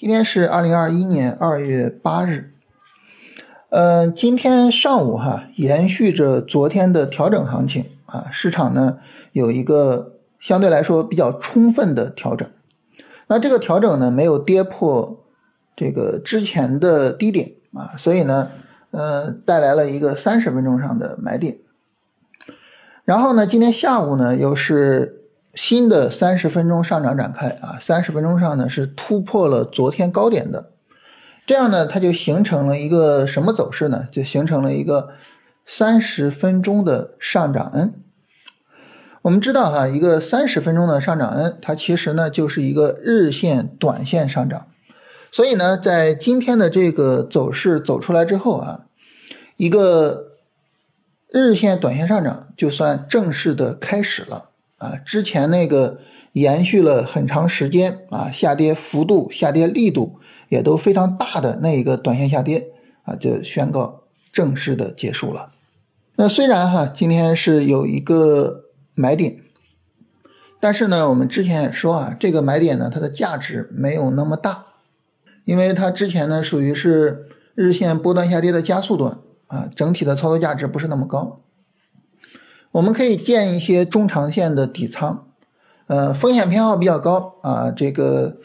今天是二零二一年二月八日，嗯，今天上午哈，延续着昨天的调整行情啊，市场呢有一个相对来说比较充分的调整。那这个调整呢没有跌破这个之前的低点啊，所以呢，呃，带来了一个三十分钟上的买点。然后呢，今天下午呢又是。新的三十分钟上涨展开啊，三十分钟上呢是突破了昨天高点的，这样呢它就形成了一个什么走势呢？就形成了一个三十分钟的上涨 N。我们知道哈，一个三十分钟的上涨 N，它其实呢就是一个日线短线上涨，所以呢在今天的这个走势走出来之后啊，一个日线短线上涨就算正式的开始了。啊，之前那个延续了很长时间啊，下跌幅度、下跌力度也都非常大的那一个短线下跌啊，就宣告正式的结束了。那虽然哈今天是有一个买点，但是呢，我们之前也说啊，这个买点呢它的价值没有那么大，因为它之前呢属于是日线波段下跌的加速段啊，整体的操作价值不是那么高。我们可以建一些中长线的底仓，呃，风险偏好比较高啊，这个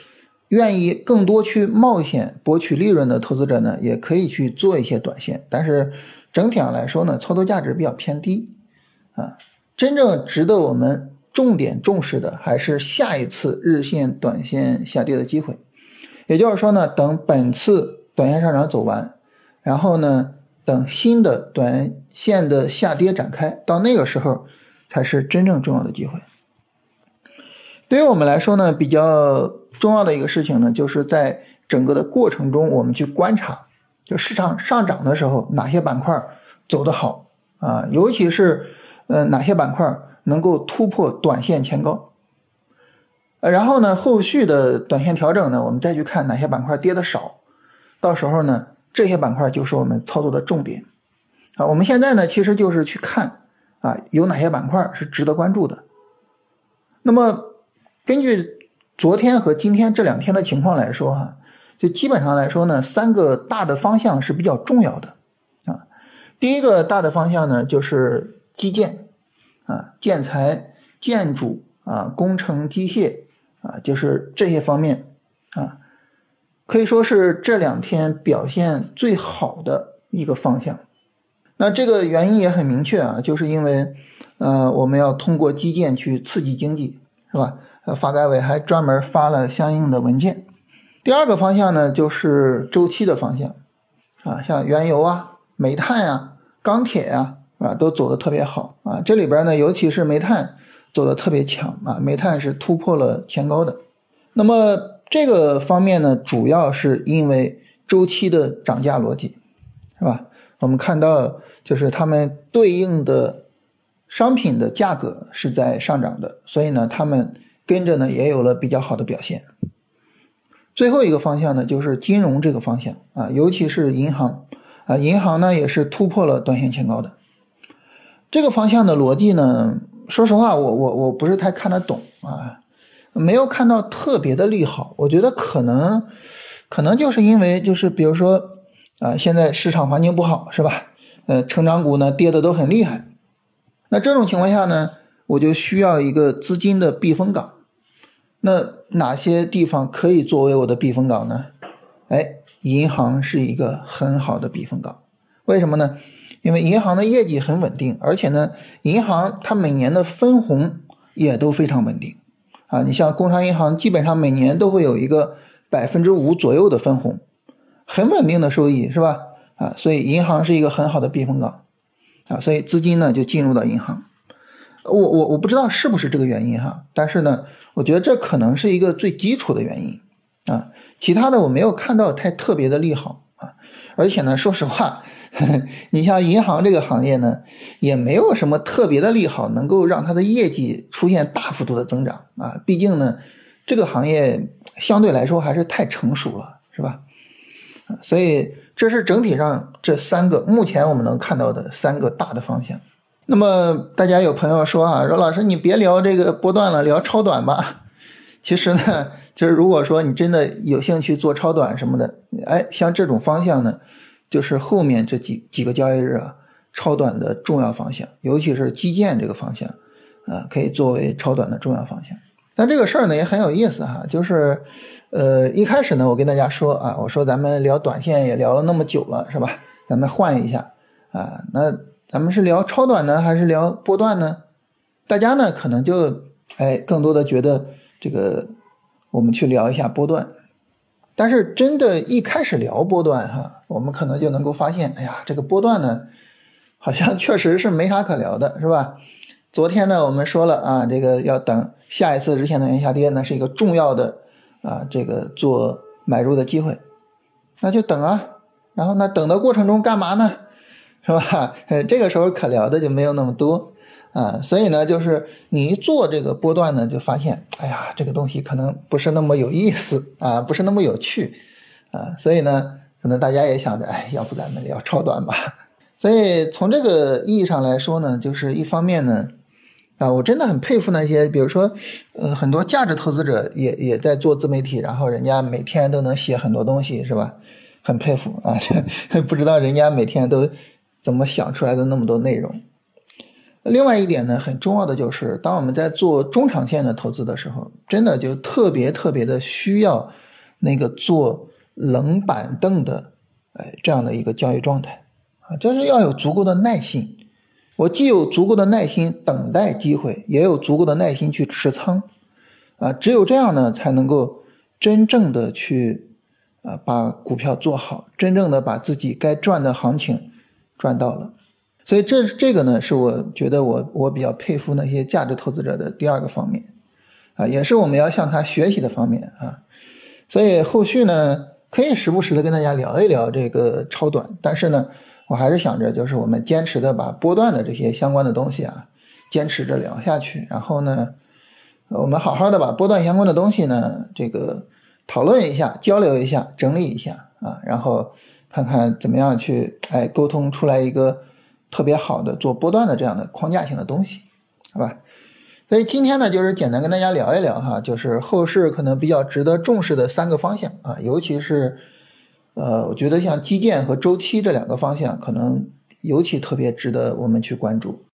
愿意更多去冒险博取利润的投资者呢，也可以去做一些短线。但是整体上来说呢，操作价值比较偏低啊。真正值得我们重点重视的，还是下一次日线短线下跌的机会。也就是说呢，等本次短线上涨走完，然后呢。等新的短线的下跌展开，到那个时候才是真正重要的机会。对于我们来说呢，比较重要的一个事情呢，就是在整个的过程中，我们去观察，就市场上涨的时候，哪些板块走得好啊？尤其是呃哪些板块能够突破短线前高？然后呢，后续的短线调整呢，我们再去看哪些板块跌的少，到时候呢。这些板块就是我们操作的重点啊！我们现在呢，其实就是去看啊，有哪些板块是值得关注的。那么，根据昨天和今天这两天的情况来说哈，就基本上来说呢，三个大的方向是比较重要的啊。第一个大的方向呢，就是基建啊、建材、建筑啊、工程机械啊，就是这些方面啊。可以说是这两天表现最好的一个方向。那这个原因也很明确啊，就是因为，呃，我们要通过基建去刺激经济，是吧？呃，发改委还专门发了相应的文件。第二个方向呢，就是周期的方向，啊，像原油啊、煤炭啊、钢铁呀，啊，都走的特别好啊。这里边呢，尤其是煤炭走的特别强啊，煤炭是突破了前高的。那么。这个方面呢，主要是因为周期的涨价逻辑，是吧？我们看到就是它们对应的商品的价格是在上涨的，所以呢，它们跟着呢也有了比较好的表现。最后一个方向呢，就是金融这个方向啊，尤其是银行啊，银行呢也是突破了短线前高的。这个方向的逻辑呢，说实话，我我我不是太看得懂啊。没有看到特别的利好，我觉得可能，可能就是因为就是比如说，啊，现在市场环境不好，是吧？呃，成长股呢跌的都很厉害，那这种情况下呢，我就需要一个资金的避风港。那哪些地方可以作为我的避风港呢？哎，银行是一个很好的避风港。为什么呢？因为银行的业绩很稳定，而且呢，银行它每年的分红也都非常稳定。啊，你像工商银行，基本上每年都会有一个百分之五左右的分红，很稳定的收益，是吧？啊，所以银行是一个很好的避风港，啊，所以资金呢就进入到银行。我我我不知道是不是这个原因哈，但是呢，我觉得这可能是一个最基础的原因啊，其他的我没有看到太特别的利好而且呢，说实话。你像银行这个行业呢，也没有什么特别的利好，能够让它的业绩出现大幅度的增长啊。毕竟呢，这个行业相对来说还是太成熟了，是吧？所以这是整体上这三个目前我们能看到的三个大的方向。那么大家有朋友说啊，说老师你别聊这个波段了，聊超短吧。其实呢，就是如果说你真的有兴趣做超短什么的，哎，像这种方向呢，就是后面这几几个交易日啊，超短的重要方向，尤其是基建这个方向，啊，可以作为超短的重要方向。但这个事儿呢也很有意思哈，就是，呃，一开始呢我跟大家说啊，我说咱们聊短线也聊了那么久了，是吧？咱们换一下啊，那咱们是聊超短呢，还是聊波段呢？大家呢可能就哎更多的觉得这个。我们去聊一下波段，但是真的一开始聊波段哈，我们可能就能够发现，哎呀，这个波段呢，好像确实是没啥可聊的，是吧？昨天呢，我们说了啊，这个要等下一次日线的下跌，呢是一个重要的啊，这个做买入的机会，那就等啊。然后呢，等的过程中干嘛呢？是吧？呃，这个时候可聊的就没有那么多。啊，所以呢，就是你一做这个波段呢，就发现，哎呀，这个东西可能不是那么有意思啊，不是那么有趣啊，所以呢，可能大家也想着，哎，要不咱们聊超短吧？所以从这个意义上来说呢，就是一方面呢，啊，我真的很佩服那些，比如说，呃，很多价值投资者也也在做自媒体，然后人家每天都能写很多东西，是吧？很佩服啊，这 不知道人家每天都怎么想出来的那么多内容。另外一点呢，很重要的就是，当我们在做中长线的投资的时候，真的就特别特别的需要那个做冷板凳的，哎，这样的一个交易状态啊，就是要有足够的耐心。我既有足够的耐心等待机会，也有足够的耐心去持仓啊，只有这样呢，才能够真正的去啊把股票做好，真正的把自己该赚的行情赚到了。所以这这个呢，是我觉得我我比较佩服那些价值投资者的第二个方面，啊，也是我们要向他学习的方面啊。所以后续呢，可以时不时的跟大家聊一聊这个超短，但是呢，我还是想着就是我们坚持的把波段的这些相关的东西啊，坚持着聊下去。然后呢，我们好好的把波段相关的东西呢，这个讨论一下、交流一下、整理一下啊，然后看看怎么样去哎沟通出来一个。特别好的做波段的这样的框架性的东西，好吧？所以今天呢，就是简单跟大家聊一聊哈，就是后市可能比较值得重视的三个方向啊，尤其是呃，我觉得像基建和周期这两个方向，可能尤其特别值得我们去关注。